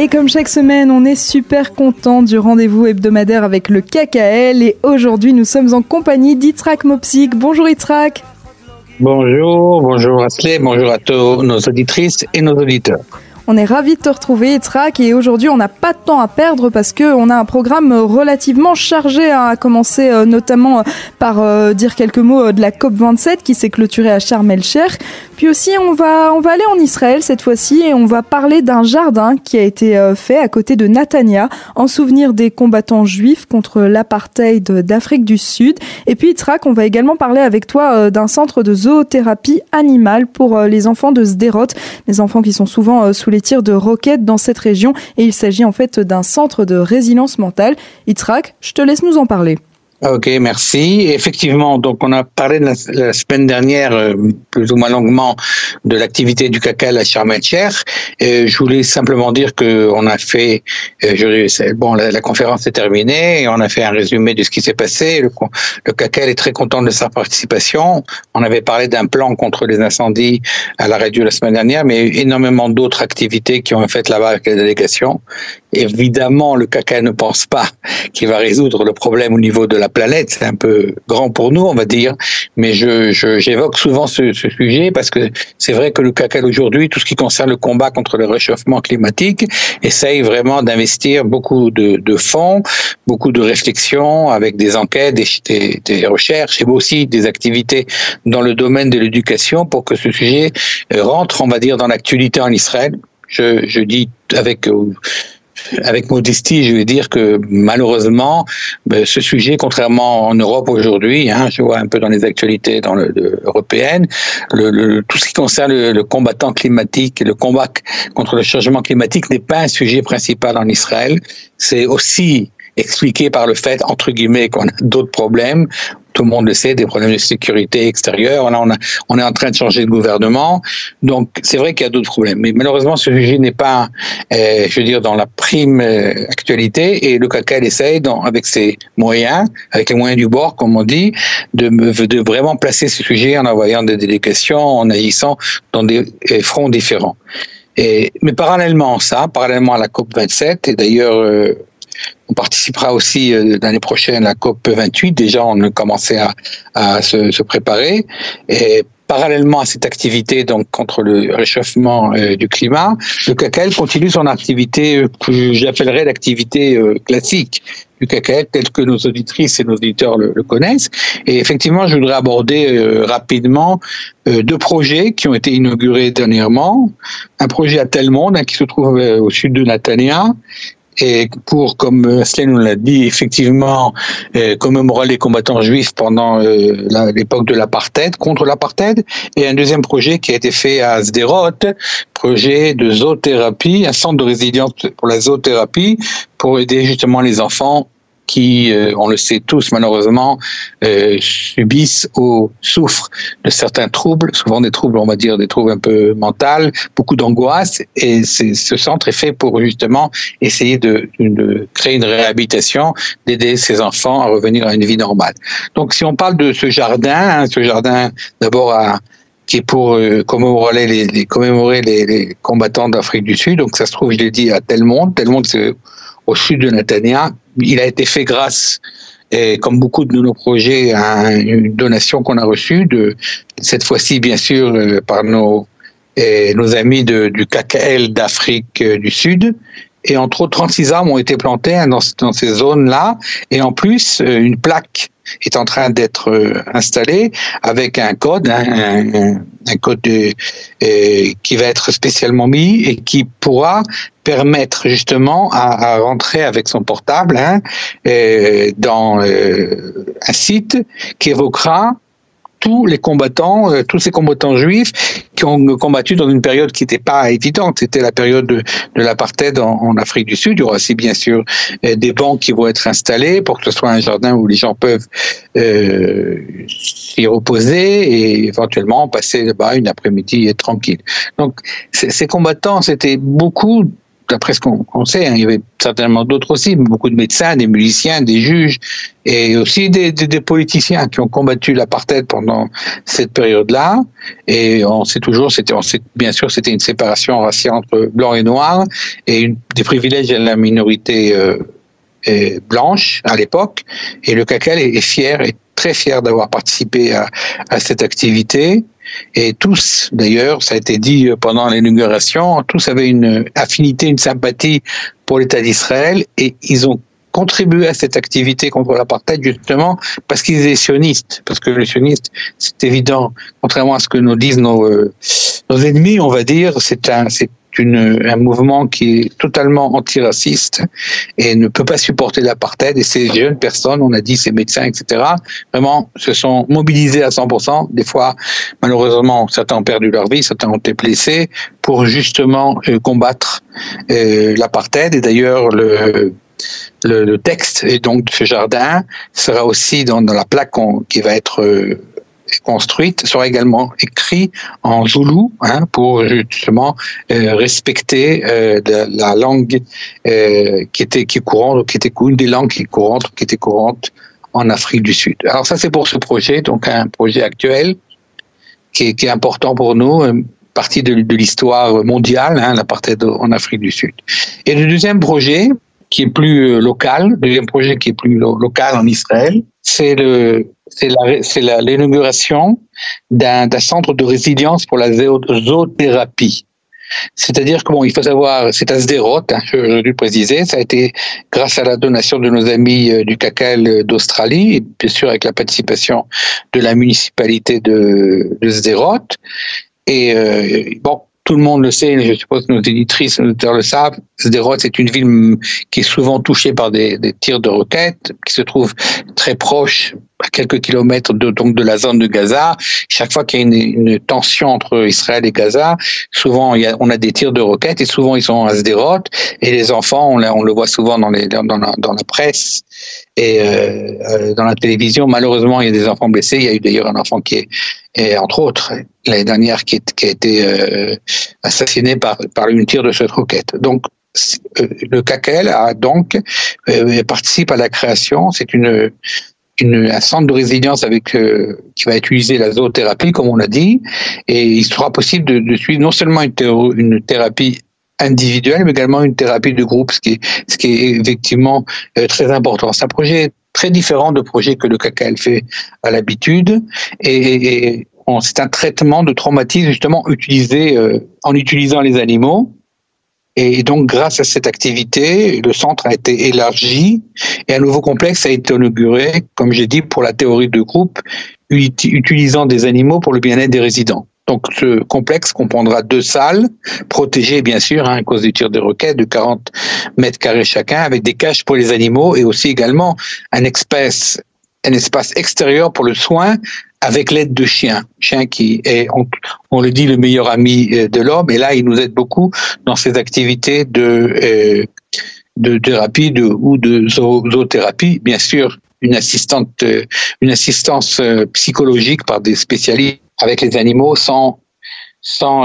Et comme chaque semaine, on est super content du rendez-vous hebdomadaire avec le KKL. Et aujourd'hui, nous sommes en compagnie d'Itrak Mopsik. Bonjour Itrak. Bonjour, bonjour Asley, bonjour à tous nos auditrices et nos auditeurs. On est ravis de te retrouver, Itrak, et aujourd'hui on n'a pas de temps à perdre parce qu'on a un programme relativement chargé, hein, à commencer euh, notamment euh, par euh, dire quelques mots de la COP27 qui s'est clôturée à Sharm el-Sheikh. Puis aussi on va, on va aller en Israël cette fois-ci et on va parler d'un jardin qui a été fait à côté de Natania en souvenir des combattants juifs contre l'apartheid d'Afrique du Sud. Et puis Itrak, on va également parler avec toi d'un centre de zoothérapie animale pour les enfants de Sderot, les enfants qui sont souvent sous les tirs de roquettes dans cette région et il s'agit en fait d'un centre de résilience mentale. Itzrak, je te laisse nous en parler. Ok, merci. Effectivement, donc on a parlé la, semaine dernière euh, plus ou moins longuement de l'activité du CACA à Sharm el Je voulais simplement dire que on a fait, euh, je, bon, la, conférence est terminée et on a fait un résumé de ce qui s'est passé. Le, le est très content de sa participation. On avait parlé d'un plan contre les incendies à la radio la semaine dernière, mais énormément d'autres activités qui ont été faites là-bas avec la délégation. Évidemment, le CACA ne pense pas qu'il va résoudre le problème au niveau de la planète. C'est un peu grand pour nous, on va dire, mais je, j'évoque souvent ce, ce, sujet parce que c'est vrai que le CACA aujourd'hui, tout ce qui concerne le combat contre le réchauffement climatique, essaye vraiment d'investir beaucoup de, de, fonds, beaucoup de réflexions avec des enquêtes, des, des, recherches et aussi des activités dans le domaine de l'éducation pour que ce sujet rentre, on va dire, dans l'actualité en Israël. Je, je dis avec euh, avec modestie, je vais dire que malheureusement, ben, ce sujet, contrairement en Europe aujourd'hui, hein, je vois un peu dans les actualités dans le, européennes, le, tout ce qui concerne le, combattant climatique le combat contre le changement climatique n'est pas un sujet principal en Israël. C'est aussi expliqué par le fait, entre guillemets, qu'on a d'autres problèmes tout le monde le sait, des problèmes de sécurité extérieure. On, a, on est en train de changer de gouvernement. Donc, c'est vrai qu'il y a d'autres problèmes. Mais malheureusement, ce sujet n'est pas, euh, je veux dire, dans la prime euh, actualité. Et le CACA essaye, dans, avec ses moyens, avec les moyens du bord, comme on dit, de, de vraiment placer ce sujet en envoyant des délégations, en agissant dans des fronts différents. Et, mais parallèlement à ça, parallèlement à la COP 27, et d'ailleurs, euh, on participera aussi euh, l'année prochaine à la COP 28. Déjà, on a commencé à, à se, se, préparer. Et parallèlement à cette activité donc contre le réchauffement euh, du climat, le CACAL continue son activité euh, que j'appellerais l'activité classique du CACAL tel que nos auditrices et nos auditeurs le, connaissent. Et effectivement, je voudrais aborder rapidement deux projets qui ont été inaugurés dernièrement. Un projet à Telmonde hein, qui se trouve au sud de Natania et pour, comme Slen nous l'a dit, effectivement euh, commémorer les combattants juifs pendant euh, l'époque de l'apartheid, contre l'apartheid, et un deuxième projet qui a été fait à Sderot, projet de zoothérapie, un centre de résilience pour la zoothérapie, pour aider justement les enfants qui, euh, on le sait tous malheureusement, euh, subissent ou souffrent de certains troubles, souvent des troubles, on va dire des troubles un peu mentaux, beaucoup d'angoisse. Et ce centre est fait pour justement essayer de, de créer une réhabilitation, d'aider ces enfants à revenir à une vie normale. Donc, si on parle de ce jardin, hein, ce jardin d'abord qui est pour euh, commémorer les, les commémorer les, les combattants d'Afrique du Sud. Donc ça se trouve, je l'ai dit, à Telmonde. Telmonde, c'est au sud de Natania. Il a été fait grâce, et comme beaucoup de nos projets, à une donation qu'on a reçue, de, cette fois-ci bien sûr euh, par nos, nos amis du KKL d'Afrique euh, du Sud. Et entre autres, 36 arbres ont été plantés hein, dans, ces zones-là. Et en plus, euh, une plaque est en train d'être installée avec un code, hein, un, code de, qui va être spécialement mis et qui pourra permettre justement à, rentrer avec son portable hein, euh, dans euh, un site qui évoquera tous les combattants, euh, tous ces combattants juifs qui ont combattu dans une période qui n'était pas évidente. C'était la période de, de l'apartheid en, en, Afrique du Sud. Il y aura aussi bien sûr euh, des bancs qui vont être installés pour que ce soit un jardin où les gens peuvent euh, s'y reposer et éventuellement passer là-bas une après-midi tranquille. Donc ces combattants, c'était beaucoup d'après ce qu'on sait, hein, il y avait certainement d'autres aussi, beaucoup de médecins, des musiciens, des juges et aussi des, des, politiciens qui ont combattu l'apartheid pendant cette période-là. Et on sait toujours, c'était, on sait, bien sûr, c'était une séparation raciale entre blanc et noir et une, des privilèges à la minorité euh, blanche à l'époque. Et le CACAL est, fier, est très fier d'avoir participé à, cette activité. Et tous, d'ailleurs, ça a été dit pendant l'inauguration, tous avaient une affinité, une sympathie pour l'État d'Israël et ils ont contribué à cette activité contre l'apartheid justement parce qu'ils étaient sionistes. Parce que les sionistes, c'est évident, contrairement à ce que nous disent nos, euh, nos ennemis, on va dire, c'est un, c'est une, un mouvement qui est totalement antiraciste et ne peut pas supporter l'apartheid. Et ces jeunes personnes, on a dit ces médecins, etc., vraiment se sont mobilisés à 100%. Des fois, malheureusement, certains ont perdu leur vie, certains ont été blessés pour justement euh, combattre euh, l'apartheid. Et d'ailleurs, le le, le, texte et donc de ce jardin sera aussi dans, dans la plaque qui va être euh, construite sera également écrit en zoulou hein, pour justement euh, respecter euh, la langue euh, qui était qui est courante, qui était une des langues qui est courante, qui était courante en Afrique du Sud. Alors ça c'est pour ce projet, donc un projet actuel qui est, important pour nous, partie de, l'histoire mondiale, hein, l'apartheid en Afrique du Sud. Et le deuxième projet qui est plus local, le deuxième projet qui est plus local en Israël, c'est le c'est l'inauguration d'un centre de résilience pour la zoothérapie. C'est-à-dire que bon, il faut savoir, c'est à Sderot, hein, je dû préciser, ça a été grâce à la donation de nos amis euh, du CACAL d'Australie, et bien sûr avec la participation de la municipalité de, de. Et euh, bon, tout le monde le sait, je suppose que nos éditrices, nos auditeurs le savent, Sderot, c'est une ville qui est souvent touchée par des, des, tirs de roquettes, qui se trouve très proche à quelques kilomètres de, donc de la zone de Gaza. Chaque fois qu'il y a une, une, tension entre Israël et Gaza, souvent il y a, on a des tirs de roquettes et souvent ils sont à Sderot et les enfants, on, on le voit souvent dans, les, dans, la, dans la presse et euh, euh, dans la télévision. Malheureusement, il y a des enfants blessés. Il y a eu d'ailleurs un enfant qui est, et entre autres, l'année dernière, qui, est, qui a été euh, assassiné par, par une tir de cette roquette. Donc, euh, le CACEL a donc euh, participe à la création. C'est une une, un centre de résilience avec euh, qui va utiliser la zoothérapie, comme on l'a dit, et il sera possible de, de suivre non seulement une, thérapie individuelle, mais également une thérapie de groupe, ce qui est, ce qui est effectivement euh, très important. C'est un projet très différent de projet que le CACAL fait à l'habitude, et, et c'est un traitement de traumatisme justement utilisé euh, en utilisant les animaux et donc, grâce à cette activité, le centre a été élargi et un nouveau complexe a été inauguré, comme j'ai dit, pour la théorie de groupe, utilisant des animaux pour le bien-être des résidents. Donc, ce complexe comprendra deux salles, protégées bien sûr hein, à cause du tir de roquettes de 40 mètres carrés chacun, avec des cages pour les animaux et aussi également un espace, un espace extérieur pour le soin avec l'aide de chiens, chien qui est, on, le dit, le meilleur ami euh, de l'homme. Et là, il nous aide beaucoup dans ses activités de euh, de thérapie ou de zoothérapie. Bien sûr, une assistante, euh, une assistance psychologique par des spécialistes avec les animaux sans sans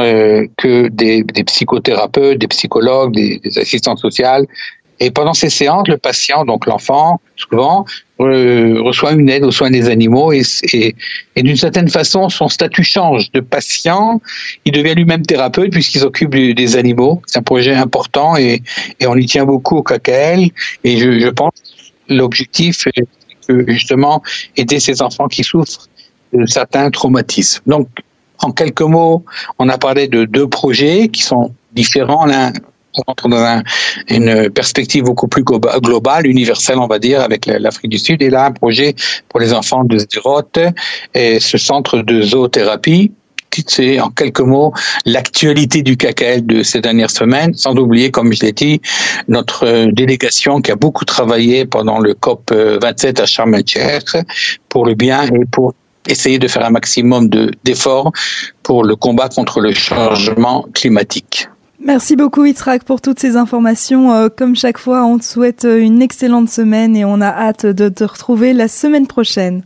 que des, des, psychothérapeutes, des psychologues, des, des assistantes sociales et pendant ces séances, le patient, donc l'enfant, souvent, euh, reçoit une aide aux soins des animaux et, d'une certaine façon, son statut change de patient. Il devient lui-même thérapeute puisqu'il s'occupe des animaux. C'est un projet important et, on y tient beaucoup au KKL. Et je, je pense l'objectif est justement aider ces enfants qui souffrent de certains traumatismes. Donc, en quelques mots, on a parlé de deux projets qui sont différents l'un rentre dans une perspective beaucoup plus globale, universelle, on va dire, avec l'Afrique du Sud. Et là, un projet pour les enfants de Sderot et ce centre de zoothérapie c'est en quelques mots l'actualité du KKL de ces dernières semaines, sans oublier, comme je l'ai dit, notre délégation qui a beaucoup travaillé pendant le COP 27 à Sharm el pour le bien et pour essayer de faire un maximum d'efforts pour le combat contre le changement climatique. Merci beaucoup Itrak pour toutes ces informations. Euh, comme chaque fois, on te souhaite une excellente semaine et on a hâte de te retrouver la semaine prochaine.